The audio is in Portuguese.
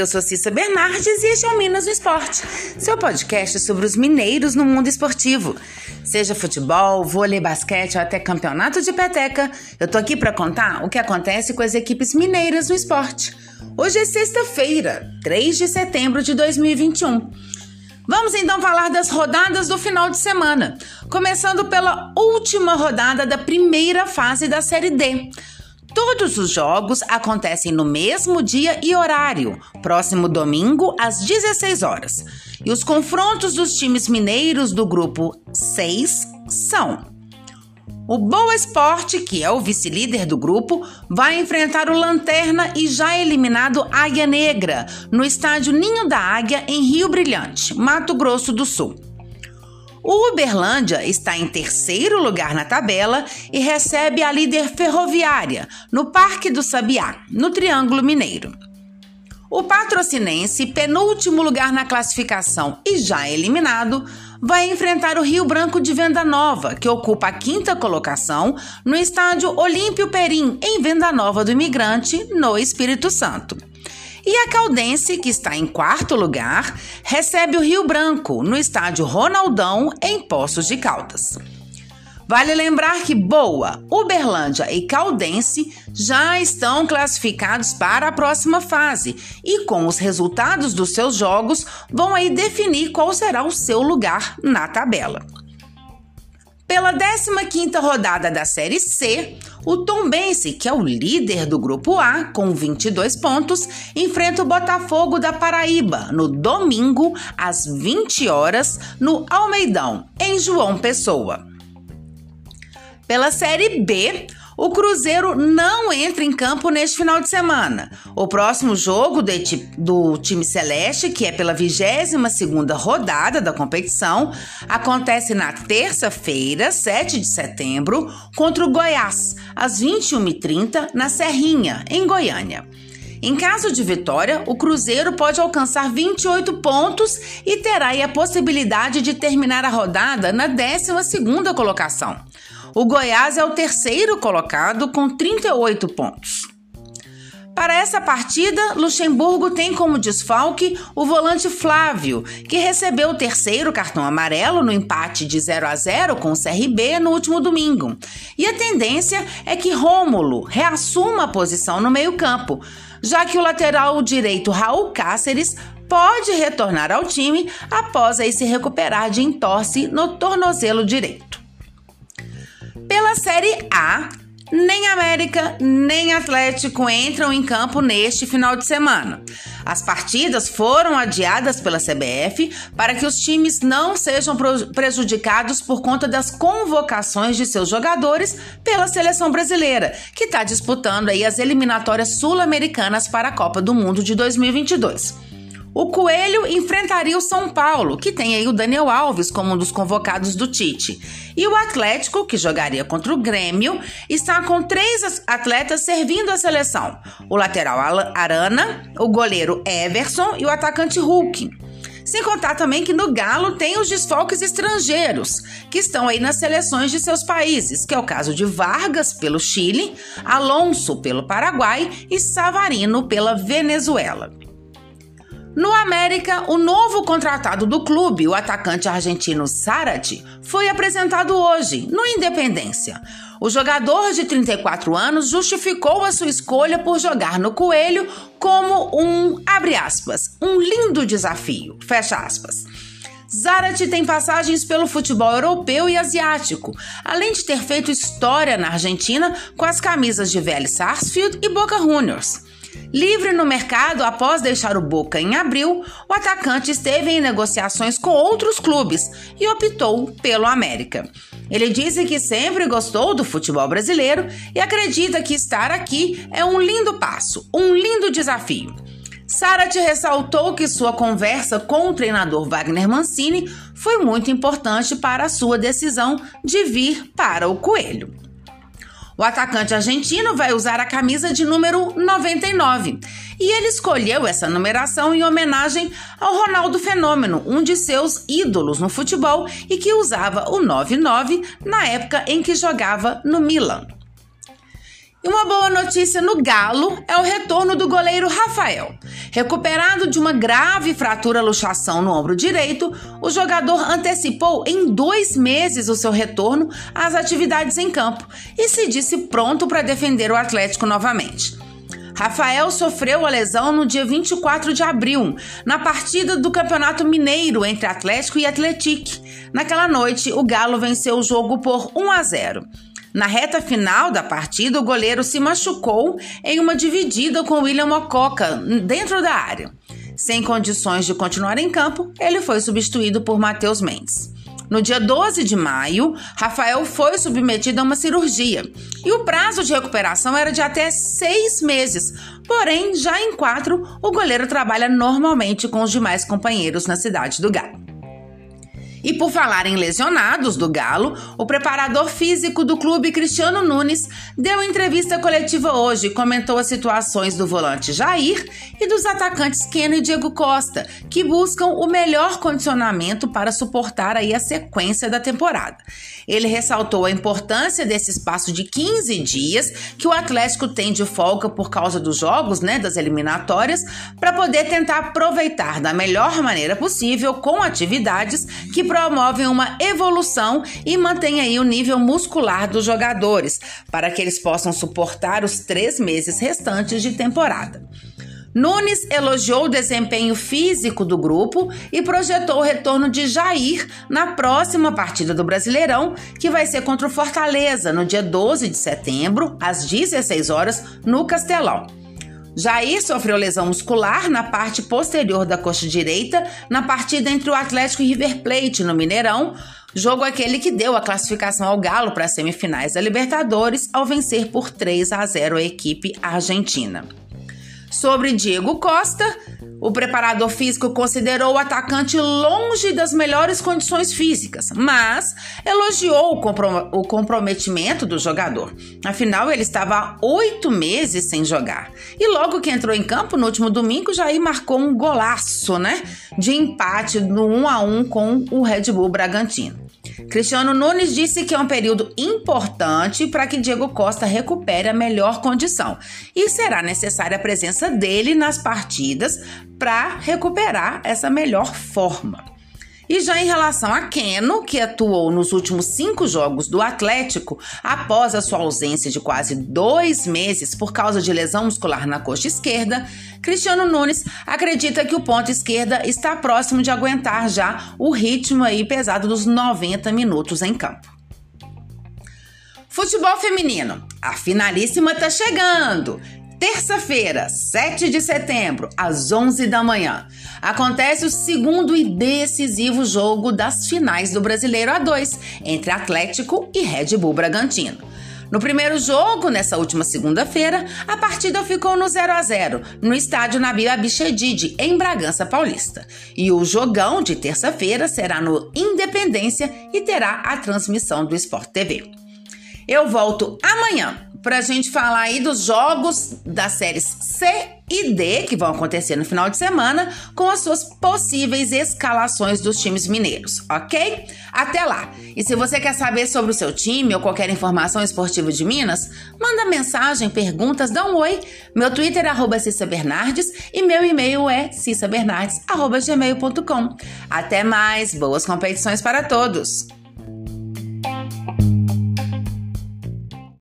eu sou Cissa Bernardes e este é o Minas no Esporte, seu podcast sobre os mineiros no mundo esportivo. Seja futebol, vôlei, basquete ou até campeonato de peteca, eu tô aqui para contar o que acontece com as equipes mineiras no esporte. Hoje é sexta-feira, 3 de setembro de 2021. Vamos então falar das rodadas do final de semana, começando pela última rodada da primeira fase da Série D. Todos os jogos acontecem no mesmo dia e horário, próximo domingo às 16 horas. E os confrontos dos times mineiros do grupo 6 são: o Boa Esporte, que é o vice-líder do grupo, vai enfrentar o Lanterna e já eliminado Águia Negra, no estádio Ninho da Águia, em Rio Brilhante, Mato Grosso do Sul. O Uberlândia está em terceiro lugar na tabela e recebe a líder ferroviária no Parque do Sabiá, no Triângulo Mineiro. O patrocinense, penúltimo lugar na classificação e já eliminado, vai enfrentar o Rio Branco de Venda Nova, que ocupa a quinta colocação no estádio Olímpio Perim, em Venda Nova do Imigrante, no Espírito Santo. E a Caldense, que está em quarto lugar, recebe o Rio Branco, no estádio Ronaldão, em Poços de Caldas. Vale lembrar que Boa, Uberlândia e Caldense já estão classificados para a próxima fase e com os resultados dos seus jogos vão aí definir qual será o seu lugar na tabela. Pela 15ª rodada da Série C, o Tombense, que é o líder do grupo A com 22 pontos, enfrenta o Botafogo da Paraíba no domingo às 20 horas no Almeidão, em João Pessoa. Pela Série B, o Cruzeiro não entra em campo neste final de semana. O próximo jogo do time Celeste, que é pela 22ª rodada da competição, acontece na terça-feira, 7 de setembro, contra o Goiás, às 21h30, na Serrinha, em Goiânia. Em caso de vitória, o Cruzeiro pode alcançar 28 pontos e terá a possibilidade de terminar a rodada na 12ª colocação. O Goiás é o terceiro colocado com 38 pontos. Para essa partida, Luxemburgo tem como desfalque o volante Flávio, que recebeu o terceiro cartão amarelo no empate de 0 a 0 com o CRB no último domingo. E a tendência é que Rômulo reassuma a posição no meio-campo, já que o lateral direito Raul Cáceres pode retornar ao time após aí se recuperar de entorse no tornozelo direito. Pela Série A, nem América nem Atlético entram em campo neste final de semana. As partidas foram adiadas pela CBF para que os times não sejam prejudicados por conta das convocações de seus jogadores pela seleção brasileira, que está disputando aí as eliminatórias sul-americanas para a Copa do Mundo de 2022. O Coelho enfrentaria o São Paulo, que tem aí o Daniel Alves como um dos convocados do Tite. E o Atlético, que jogaria contra o Grêmio, está com três atletas servindo a seleção: o lateral Arana, o goleiro Everson e o atacante Hulk. Sem contar também que no Galo tem os desfalques estrangeiros, que estão aí nas seleções de seus países, que é o caso de Vargas pelo Chile, Alonso pelo Paraguai e Savarino pela Venezuela. No América, o novo contratado do clube, o atacante argentino Zarate, foi apresentado hoje, no Independência. O jogador de 34 anos justificou a sua escolha por jogar no Coelho como um, abre aspas, um lindo desafio, fecha aspas. Zarate tem passagens pelo futebol europeu e asiático, além de ter feito história na Argentina com as camisas de Vélez Sarsfield e Boca Juniors. Livre no mercado após deixar o Boca em abril, o atacante esteve em negociações com outros clubes e optou pelo América. Ele disse que sempre gostou do futebol brasileiro e acredita que estar aqui é um lindo passo, um lindo desafio. Sarat ressaltou que sua conversa com o treinador Wagner Mancini foi muito importante para a sua decisão de vir para o Coelho. O atacante argentino vai usar a camisa de número 99 e ele escolheu essa numeração em homenagem ao Ronaldo Fenômeno, um de seus ídolos no futebol e que usava o 99 na época em que jogava no Milan. E uma boa notícia no Galo é o retorno do goleiro Rafael. Recuperado de uma grave fratura luxação no ombro direito, o jogador antecipou em dois meses o seu retorno às atividades em campo e se disse pronto para defender o Atlético novamente. Rafael sofreu a lesão no dia 24 de abril, na partida do Campeonato Mineiro entre Atlético e Atletique. Naquela noite, o Galo venceu o jogo por 1 a 0. Na reta final da partida, o goleiro se machucou em uma dividida com William Mococa dentro da área. Sem condições de continuar em campo, ele foi substituído por Matheus Mendes. No dia 12 de maio, Rafael foi submetido a uma cirurgia e o prazo de recuperação era de até seis meses. Porém, já em quatro, o goleiro trabalha normalmente com os demais companheiros na cidade do Galo. E por falar em lesionados do Galo, o preparador físico do clube, Cristiano Nunes, deu entrevista coletiva hoje e comentou as situações do volante Jair e dos atacantes Keno e Diego Costa, que buscam o melhor condicionamento para suportar aí a sequência da temporada. Ele ressaltou a importância desse espaço de 15 dias que o Atlético tem de folga por causa dos jogos, né, das eliminatórias, para poder tentar aproveitar da melhor maneira possível com atividades que promovem uma evolução e mantém aí o nível muscular dos jogadores, para que eles possam suportar os três meses restantes de temporada. Nunes elogiou o desempenho físico do grupo e projetou o retorno de Jair na próxima partida do Brasileirão, que vai ser contra o Fortaleza no dia 12 de setembro, às 16 horas, no Castelão. Jair sofreu lesão muscular na parte posterior da coxa direita na partida entre o Atlético e River Plate no Mineirão, jogo aquele que deu a classificação ao Galo para as semifinais da Libertadores ao vencer por 3 a 0 a equipe argentina. Sobre Diego Costa, o preparador físico considerou o atacante longe das melhores condições físicas, mas elogiou o, comprom o comprometimento do jogador. Afinal, ele estava há oito meses sem jogar. E logo que entrou em campo no último domingo, Jair marcou um golaço, né? De empate no 1 a 1 com o Red Bull Bragantino. Cristiano Nunes disse que é um período importante para que Diego Costa recupere a melhor condição e será necessária a presença dele nas partidas para recuperar essa melhor forma. E já em relação a Keno, que atuou nos últimos cinco jogos do Atlético, após a sua ausência de quase dois meses por causa de lesão muscular na coxa esquerda, Cristiano Nunes acredita que o ponto esquerda está próximo de aguentar já o ritmo aí pesado dos 90 minutos em campo. Futebol feminino. A finalíssima tá chegando. Terça-feira, 7 de setembro, às 11 da manhã, acontece o segundo e decisivo jogo das finais do Brasileiro A2 entre Atlético e Red Bull Bragantino. No primeiro jogo, nessa última segunda-feira, a partida ficou no 0 a 0 no estádio Nabil Abichedid, em Bragança Paulista. E o jogão de terça-feira será no Independência e terá a transmissão do Sport TV. Eu volto amanhã para a gente falar aí dos jogos das séries C e D que vão acontecer no final de semana com as suas possíveis escalações dos times mineiros, ok? Até lá! E se você quer saber sobre o seu time ou qualquer informação esportiva de Minas, manda mensagem, perguntas, dá um oi. Meu Twitter é arroba Cissa Bernardes e meu e-mail é cissabernardes.gmail.com. Até mais, boas competições para todos!